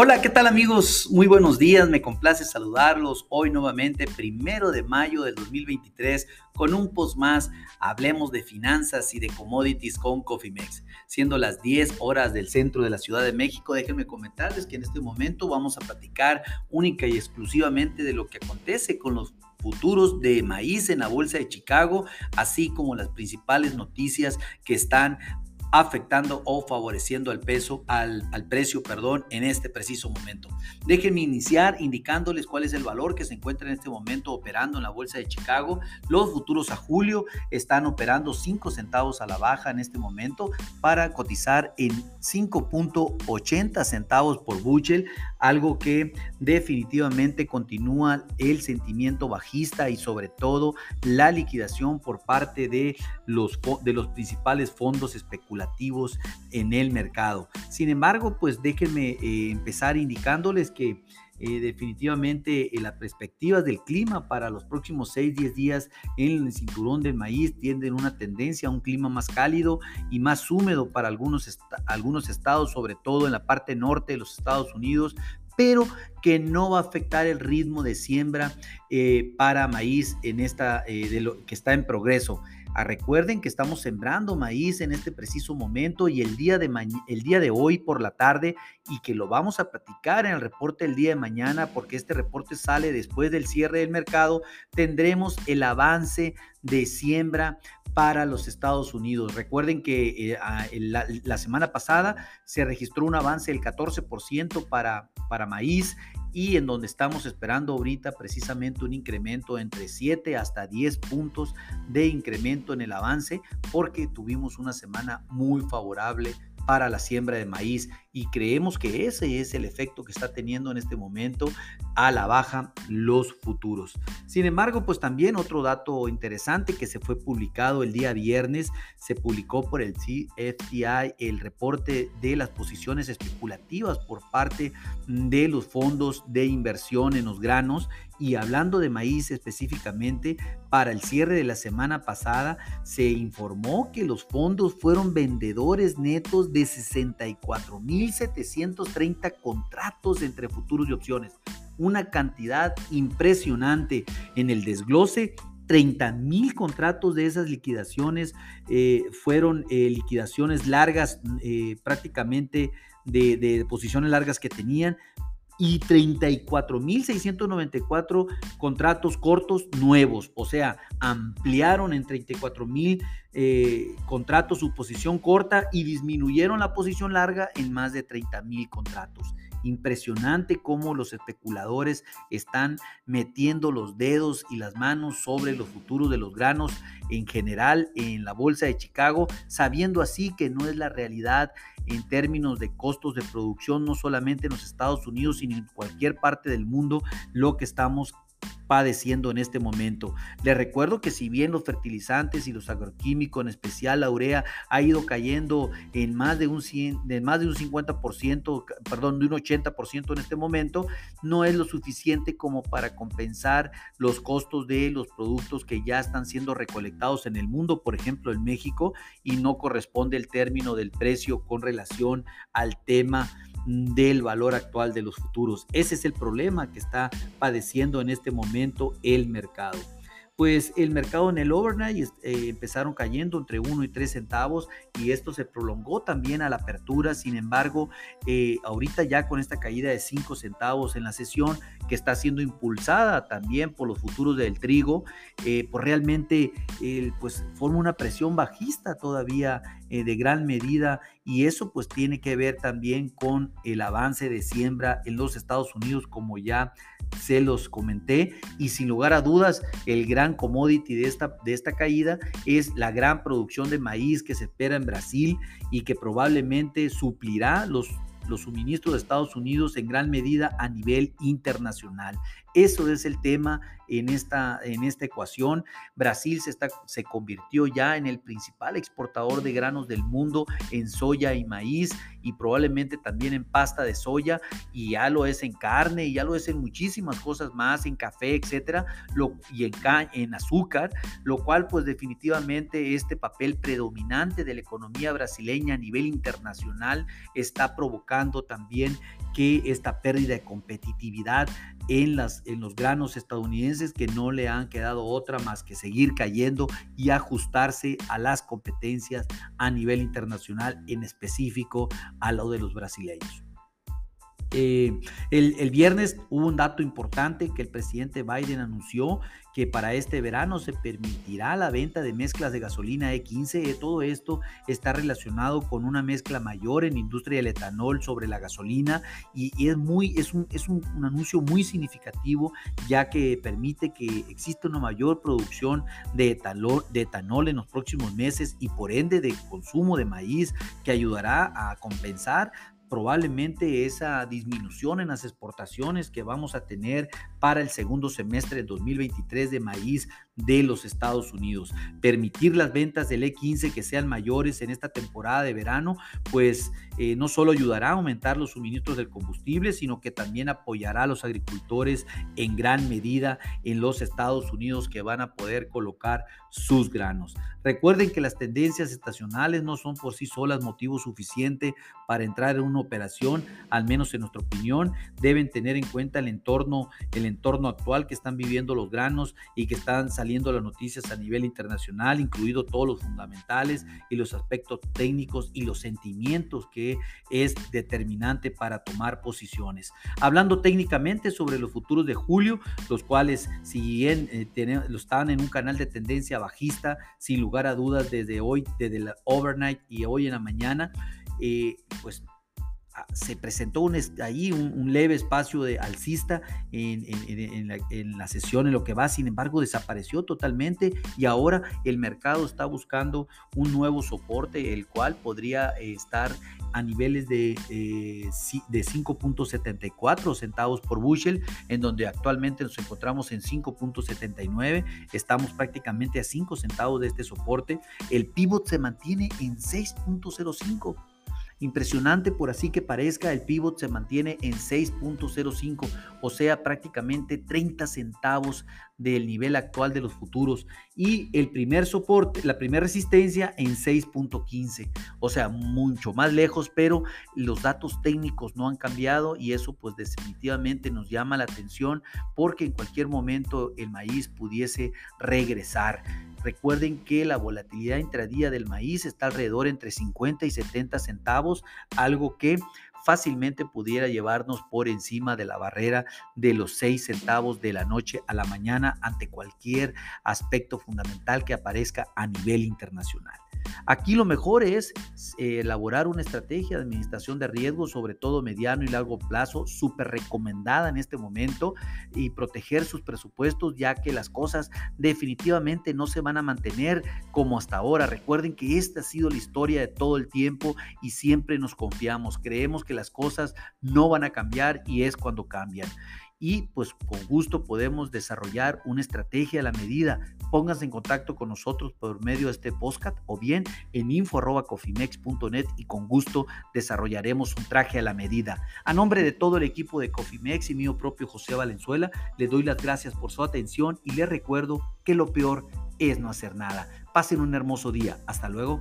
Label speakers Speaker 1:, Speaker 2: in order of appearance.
Speaker 1: Hola, ¿qué tal amigos? Muy buenos días, me complace saludarlos hoy nuevamente, primero de mayo del 2023, con un post más, hablemos de finanzas y de commodities con Cofimex. Siendo las 10 horas del centro de la Ciudad de México, déjenme comentarles que en este momento vamos a platicar única y exclusivamente de lo que acontece con los futuros de maíz en la Bolsa de Chicago, así como las principales noticias que están afectando o favoreciendo al peso, al, al, precio, perdón, en este preciso momento. Déjenme iniciar indicándoles cuál es el valor que se encuentra en este momento operando en la bolsa de Chicago. Los futuros a julio están operando 5 centavos a la baja en este momento para cotizar en 5.80 centavos por bushel, algo que definitivamente continúa el sentimiento bajista y sobre todo la liquidación por parte de los, de los principales fondos especulativos en el mercado. Sin embargo, pues déjenme eh, empezar indicándoles que eh, definitivamente eh, las perspectivas del clima para los próximos 6-10 días en el cinturón del maíz tienden una tendencia a un clima más cálido y más húmedo para algunos, algunos estados, sobre todo en la parte norte de los Estados Unidos, pero que no va a afectar el ritmo de siembra para maíz en esta, que está en progreso. Ah, recuerden que estamos sembrando maíz en este preciso momento y el día, de el día de hoy por la tarde y que lo vamos a platicar en el reporte el día de mañana porque este reporte sale después del cierre del mercado, tendremos el avance de siembra para los Estados Unidos. Recuerden que eh, la, la, semana pasada se registró un avance del 14% para, para maíz y en donde estamos esperando ahorita precisamente un incremento entre 7 hasta 10 puntos de incremento en el avance porque tuvimos una semana muy favorable para la siembra de maíz y creemos que ese es el efecto que está teniendo en este momento a la baja los futuros. Sin embargo, pues también otro dato interesante que se fue publicado el día viernes, se publicó por el CFTI el reporte de las posiciones especulativas por parte de los fondos de inversión en los granos y hablando de maíz específicamente, para el cierre de la semana pasada se informó que los fondos fueron vendedores netos de 64.730 contratos entre futuros y opciones. Una cantidad impresionante en el desglose 30 mil contratos de esas liquidaciones eh, fueron eh, liquidaciones largas, eh, prácticamente de, de, posiciones largas que tenían, y 34.694 contratos cortos nuevos, o sea, ampliaron en 34.000 eh, contratos su posición corta y disminuyeron la posición larga en más de 30.000 contratos. Impresionante cómo los especuladores están metiendo los dedos y las manos sobre los futuros de los granos en general en la bolsa de Chicago, sabiendo así que no es la realidad en términos de costos de producción, no solamente en los Estados Unidos, sino en cualquier parte del mundo, lo que estamos padeciendo en este momento. Les recuerdo que si bien los fertilizantes y los agroquímicos, en especial la urea, ha ido cayendo en más de un, 100, de más de un 50%, perdón, de un 80% en este momento, no es lo suficiente como para compensar los costos de los productos que ya están siendo recolectados en el mundo, por ejemplo en México, y no corresponde el término del precio con relación al tema del valor actual de los futuros. Ese es el problema que está padeciendo en este momento el mercado pues el mercado en el overnight eh, empezaron cayendo entre 1 y 3 centavos y esto se prolongó también a la apertura. Sin embargo, eh, ahorita ya con esta caída de 5 centavos en la sesión, que está siendo impulsada también por los futuros del trigo, eh, pues realmente pues forma una presión bajista todavía de gran medida y eso pues tiene que ver también con el avance de siembra en los Estados Unidos como ya se los comenté y sin lugar a dudas el gran commodity de esta, de esta caída es la gran producción de maíz que se espera en Brasil y que probablemente suplirá los los suministros de Estados Unidos en gran medida a nivel internacional. Eso es el tema en esta, en esta ecuación. Brasil se, está, se convirtió ya en el principal exportador de granos del mundo en soya y maíz y probablemente también en pasta de soya y ya lo es en carne y ya lo es en muchísimas cosas más, en café, etcétera, y en, en azúcar, lo cual pues definitivamente este papel predominante de la economía brasileña a nivel internacional está provocando también que esta pérdida de competitividad en, las, en los granos estadounidenses que no le han quedado otra más que seguir cayendo y ajustarse a las competencias a nivel internacional, en específico a lo de los brasileños. Eh, el, viernes hubo un dato importante que el presidente Biden anunció que para este verano se permitirá la venta de mezclas de gasolina E15. Todo esto está relacionado con una mezcla mayor en industria del etanol sobre la gasolina y, es, muy, es, un, es un, anuncio muy significativo ya que permite que exista una mayor producción de etanol, de etanol en los próximos meses y por ende de consumo de maíz que ayudará a compensar probablemente esa disminución en las exportaciones que vamos a tener para el segundo semestre del 2023 de maíz de los Estados Unidos. Permitir las ventas del E15 que sean mayores en esta temporada de verano, pues eh, no solo ayudará a aumentar los suministros del combustible, sino que también apoyará a los agricultores en gran medida en los Estados Unidos que van a poder colocar sus granos. Recuerden que las tendencias estacionales no son por sí solas motivo suficiente para entrar en una operación, al menos en nuestra opinión, deben tener en cuenta el entorno, el entorno actual que están viviendo los granos y que están saliendo las noticias a nivel internacional, incluido todos los fundamentales y los aspectos técnicos y los sentimientos que es determinante para tomar posiciones. Hablando técnicamente sobre los futuros de julio, los cuales si bien eh, están en un canal de tendencia bajista, sin lugar a dudas desde hoy, desde la overnight y hoy en la mañana, eh, pues se presentó un, ahí un, leve espacio de alcista en, la, sesión, en lo que va, sin embargo desapareció totalmente y ahora el mercado está buscando un nuevo soporte, el cual podría eh, estar a niveles de, eh, de 5.74 centavos por bushel, en donde actualmente nos encontramos en 5.79, estamos prácticamente a 5 centavos de este soporte, el pivot se mantiene en 6.05 Impresionante por así que parezca, el pivot se mantiene en 6.05, o sea, prácticamente 30 centavos del nivel actual de los futuros y el primer soporte, la primera resistencia en 6.15, o sea, mucho más lejos, pero los datos técnicos no han cambiado y eso pues definitivamente nos llama la atención porque en cualquier momento el maíz pudiese regresar. Recuerden que la volatilidad intradía del maíz está alrededor entre 50 y 70 centavos, algo que fácilmente pudiera llevarnos por encima de la barrera de los 6 centavos de la noche a la mañana ante cualquier aspecto fundamental que aparezca a nivel internacional. Aquí lo mejor es eh, elaborar una estrategia de administración de riesgos, sobre todo mediano y largo plazo, súper recomendada en este momento y proteger sus presupuestos, ya que las cosas definitivamente no se van a mantener como hasta ahora. Recuerden que esta ha sido la historia de todo el tiempo y siempre nos confiamos. Creemos que las cosas no van a cambiar y es cuando cambian y pues con gusto podemos desarrollar una estrategia a la medida. Pónganse en contacto con nosotros por medio de este podcast o bien en info.cofimex.net y con gusto desarrollaremos un traje a la medida. A nombre de todo el equipo de Cofimex y mío propio José Valenzuela, le doy las gracias por su atención y le recuerdo que lo peor es no hacer nada. Pasen un hermoso día. Hasta luego.